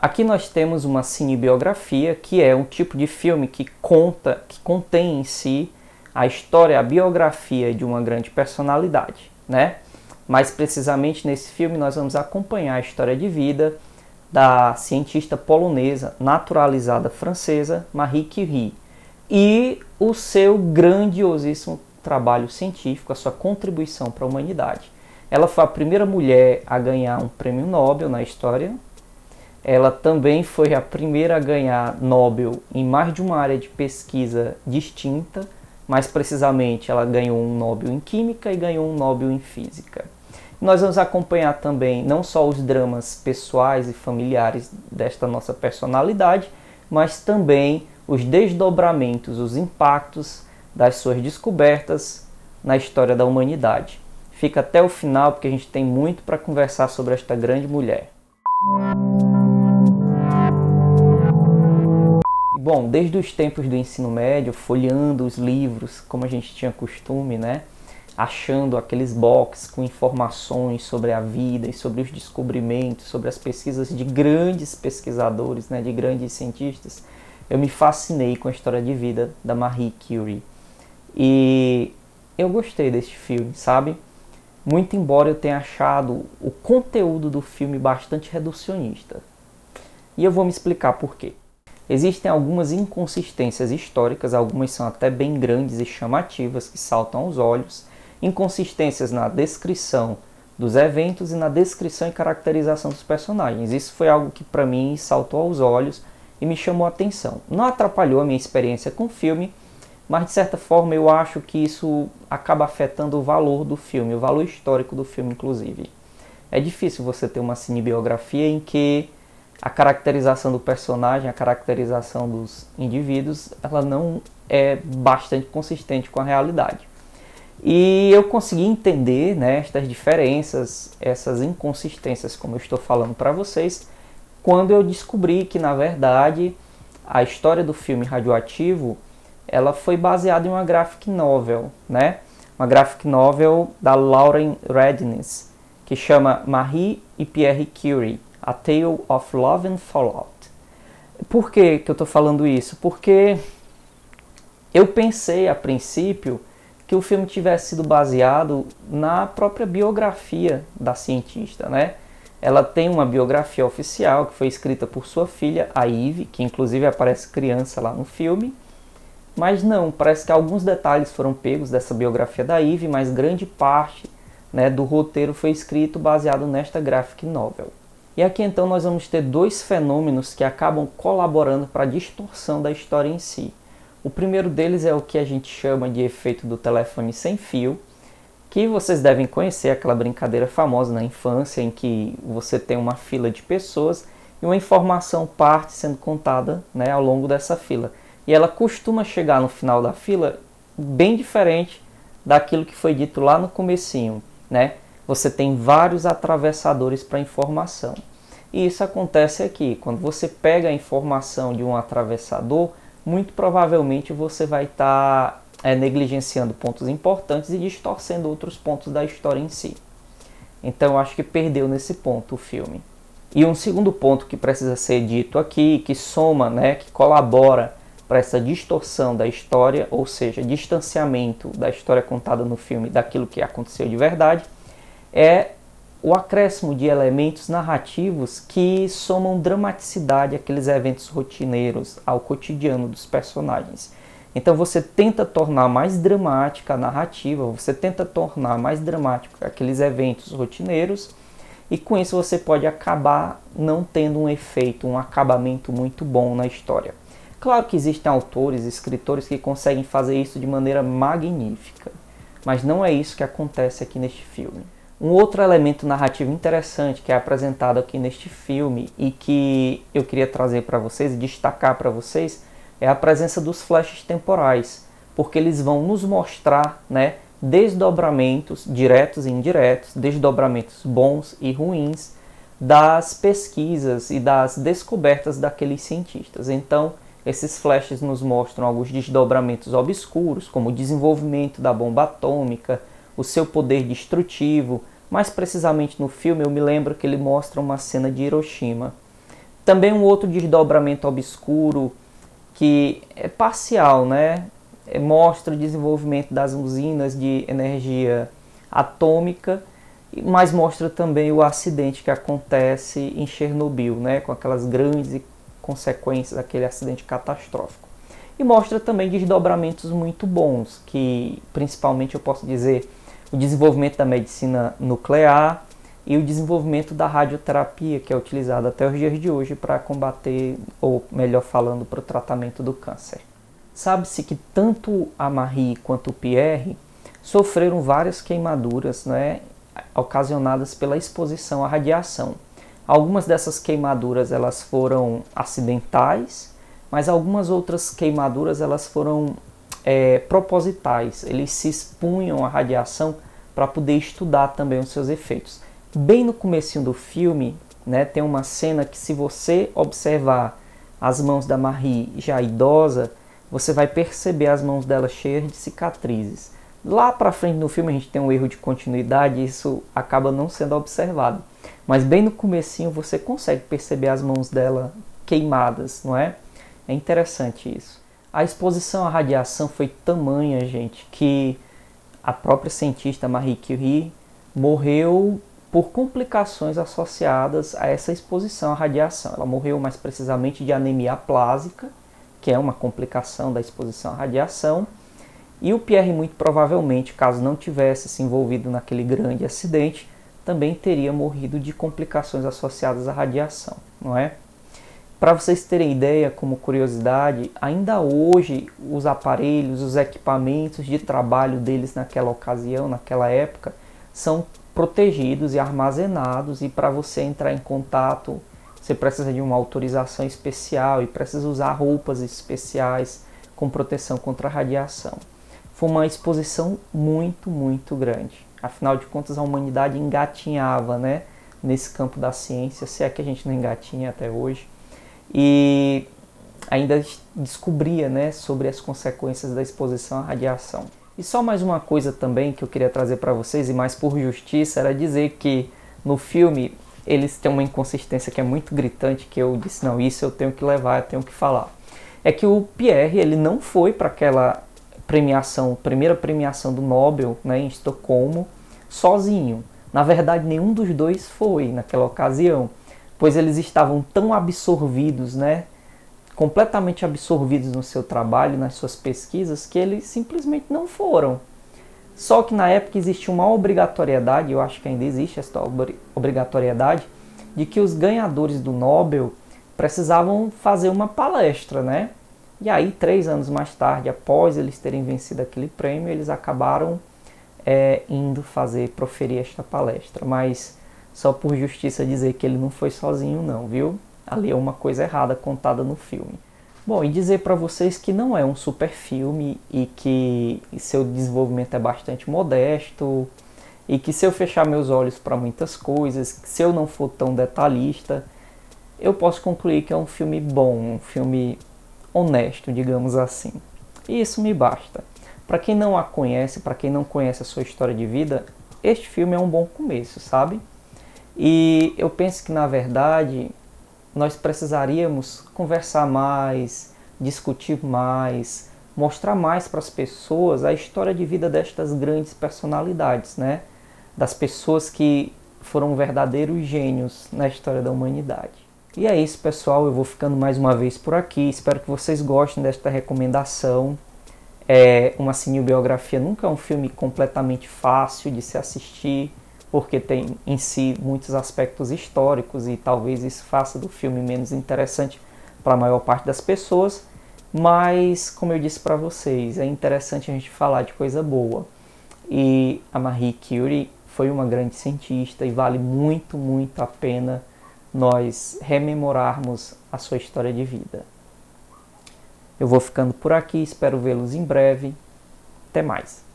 Aqui nós temos uma cinebiografia, que é um tipo de filme que conta, que contém em si a história, a biografia de uma grande personalidade, né? Mais precisamente nesse filme nós vamos acompanhar a história de vida da cientista polonesa naturalizada francesa Marie Curie e o seu grandiosíssimo trabalho científico, a sua contribuição para a humanidade. Ela foi a primeira mulher a ganhar um prêmio Nobel na história ela também foi a primeira a ganhar Nobel em mais de uma área de pesquisa distinta, mais precisamente ela ganhou um Nobel em Química e ganhou um Nobel em Física. Nós vamos acompanhar também não só os dramas pessoais e familiares desta nossa personalidade, mas também os desdobramentos, os impactos das suas descobertas na história da humanidade. Fica até o final porque a gente tem muito para conversar sobre esta grande mulher. Bom, desde os tempos do ensino médio, folheando os livros, como a gente tinha costume, né? Achando aqueles boxes com informações sobre a vida e sobre os descobrimentos, sobre as pesquisas de grandes pesquisadores, né? De grandes cientistas, eu me fascinei com a história de vida da Marie Curie. E eu gostei deste filme, sabe? Muito embora eu tenha achado o conteúdo do filme bastante reducionista. E eu vou me explicar por quê. Existem algumas inconsistências históricas, algumas são até bem grandes e chamativas que saltam aos olhos, inconsistências na descrição dos eventos e na descrição e caracterização dos personagens. Isso foi algo que para mim saltou aos olhos e me chamou a atenção. Não atrapalhou a minha experiência com o filme, mas de certa forma eu acho que isso acaba afetando o valor do filme, o valor histórico do filme, inclusive. É difícil você ter uma cinebiografia em que a caracterização do personagem, a caracterização dos indivíduos, ela não é bastante consistente com a realidade. E eu consegui entender né, estas diferenças, essas inconsistências, como eu estou falando para vocês, quando eu descobri que, na verdade, a história do filme Radioativo ela foi baseada em uma graphic novel, né? uma graphic novel da Lauren Redness, que chama Marie e Pierre Curie a Tale of Love and Fallout. Por que, que eu estou falando isso? Porque eu pensei a princípio que o filme tivesse sido baseado na própria biografia da cientista, né? Ela tem uma biografia oficial que foi escrita por sua filha, a Eve, que inclusive aparece criança lá no filme. Mas não, parece que alguns detalhes foram pegos dessa biografia da Eve, mas grande parte né, do roteiro foi escrito baseado nesta graphic novel. E aqui então nós vamos ter dois fenômenos que acabam colaborando para a distorção da história em si. O primeiro deles é o que a gente chama de efeito do telefone sem fio, que vocês devem conhecer, aquela brincadeira famosa na infância em que você tem uma fila de pessoas e uma informação parte sendo contada né, ao longo dessa fila. E ela costuma chegar no final da fila bem diferente daquilo que foi dito lá no comecinho, né? Você tem vários atravessadores para informação. E isso acontece aqui. Quando você pega a informação de um atravessador, muito provavelmente você vai estar tá, é, negligenciando pontos importantes e distorcendo outros pontos da história em si. Então acho que perdeu nesse ponto o filme. E um segundo ponto que precisa ser dito aqui, que soma, né, que colabora para essa distorção da história, ou seja, distanciamento da história contada no filme daquilo que aconteceu de verdade, é o acréscimo de elementos narrativos que somam dramaticidade àqueles eventos rotineiros ao cotidiano dos personagens. Então você tenta tornar mais dramática a narrativa, você tenta tornar mais dramático aqueles eventos rotineiros, e com isso você pode acabar não tendo um efeito, um acabamento muito bom na história. Claro que existem autores, escritores que conseguem fazer isso de maneira magnífica, mas não é isso que acontece aqui neste filme. Um outro elemento narrativo interessante que é apresentado aqui neste filme e que eu queria trazer para vocês e destacar para vocês é a presença dos flashes temporais, porque eles vão nos mostrar, né, desdobramentos diretos e indiretos, desdobramentos bons e ruins das pesquisas e das descobertas daqueles cientistas. Então, esses flashes nos mostram alguns desdobramentos obscuros, como o desenvolvimento da bomba atômica, o seu poder destrutivo. Mais precisamente no filme, eu me lembro que ele mostra uma cena de Hiroshima. Também um outro desdobramento obscuro que é parcial, né? É, mostra o desenvolvimento das usinas de energia atômica, mas mostra também o acidente que acontece em Chernobyl, né? Com aquelas grandes consequências daquele acidente catastrófico. E mostra também desdobramentos muito bons, que principalmente eu posso dizer o desenvolvimento da medicina nuclear, e o desenvolvimento da radioterapia, que é utilizada até os dias de hoje para combater, ou melhor falando, para o tratamento do câncer. Sabe-se que tanto a Marie quanto o Pierre sofreram várias queimaduras né, ocasionadas pela exposição à radiação. Algumas dessas queimaduras elas foram acidentais, mas algumas outras queimaduras elas foram é, propositais. Eles se expunham à radiação para poder estudar também os seus efeitos bem no começo do filme, né, tem uma cena que se você observar as mãos da Marie já idosa, você vai perceber as mãos dela cheias de cicatrizes. Lá para frente no filme a gente tem um erro de continuidade e isso acaba não sendo observado. Mas bem no comecinho você consegue perceber as mãos dela queimadas, não é? É interessante isso. A exposição à radiação foi tamanha, gente, que a própria cientista Marie Curie morreu por complicações associadas a essa exposição à radiação. Ela morreu mais precisamente de anemia plásica, que é uma complicação da exposição à radiação, e o Pierre, muito provavelmente, caso não tivesse se envolvido naquele grande acidente, também teria morrido de complicações associadas à radiação, não é? Para vocês terem ideia, como curiosidade, ainda hoje os aparelhos, os equipamentos de trabalho deles naquela ocasião, naquela época, são protegidos e armazenados e para você entrar em contato você precisa de uma autorização especial e precisa usar roupas especiais com proteção contra a radiação. Foi uma exposição muito, muito grande. Afinal de contas, a humanidade engatinhava né, nesse campo da ciência, se é que a gente não engatinha até hoje, e ainda descobria né, sobre as consequências da exposição à radiação. E só mais uma coisa também que eu queria trazer para vocês, e mais por justiça, era dizer que no filme eles têm uma inconsistência que é muito gritante, que eu disse, não, isso eu tenho que levar, eu tenho que falar. É que o Pierre, ele não foi para aquela premiação, primeira premiação do Nobel, né, em Estocolmo, sozinho. Na verdade, nenhum dos dois foi naquela ocasião, pois eles estavam tão absorvidos, né, completamente absorvidos no seu trabalho, nas suas pesquisas, que eles simplesmente não foram. Só que na época existia uma obrigatoriedade, eu acho que ainda existe essa obrigatoriedade, de que os ganhadores do Nobel precisavam fazer uma palestra, né? E aí, três anos mais tarde, após eles terem vencido aquele prêmio, eles acabaram é, indo fazer, proferir esta palestra. Mas só por justiça dizer que ele não foi sozinho, não, viu? ali é uma coisa errada contada no filme. Bom, e dizer para vocês que não é um super filme e que seu desenvolvimento é bastante modesto e que se eu fechar meus olhos para muitas coisas, se eu não for tão detalhista, eu posso concluir que é um filme bom, um filme honesto, digamos assim. E isso me basta. Para quem não a conhece, para quem não conhece a sua história de vida, este filme é um bom começo, sabe? E eu penso que na verdade nós precisaríamos conversar mais, discutir mais, mostrar mais para as pessoas a história de vida destas grandes personalidades, né? Das pessoas que foram verdadeiros gênios na história da humanidade. E é isso, pessoal. Eu vou ficando mais uma vez por aqui. Espero que vocês gostem desta recomendação. É uma cinebiografia nunca é um filme completamente fácil de se assistir porque tem em si muitos aspectos históricos e talvez isso faça do filme menos interessante para a maior parte das pessoas, mas como eu disse para vocês, é interessante a gente falar de coisa boa. E a Marie Curie foi uma grande cientista e vale muito, muito a pena nós rememorarmos a sua história de vida. Eu vou ficando por aqui, espero vê-los em breve. Até mais.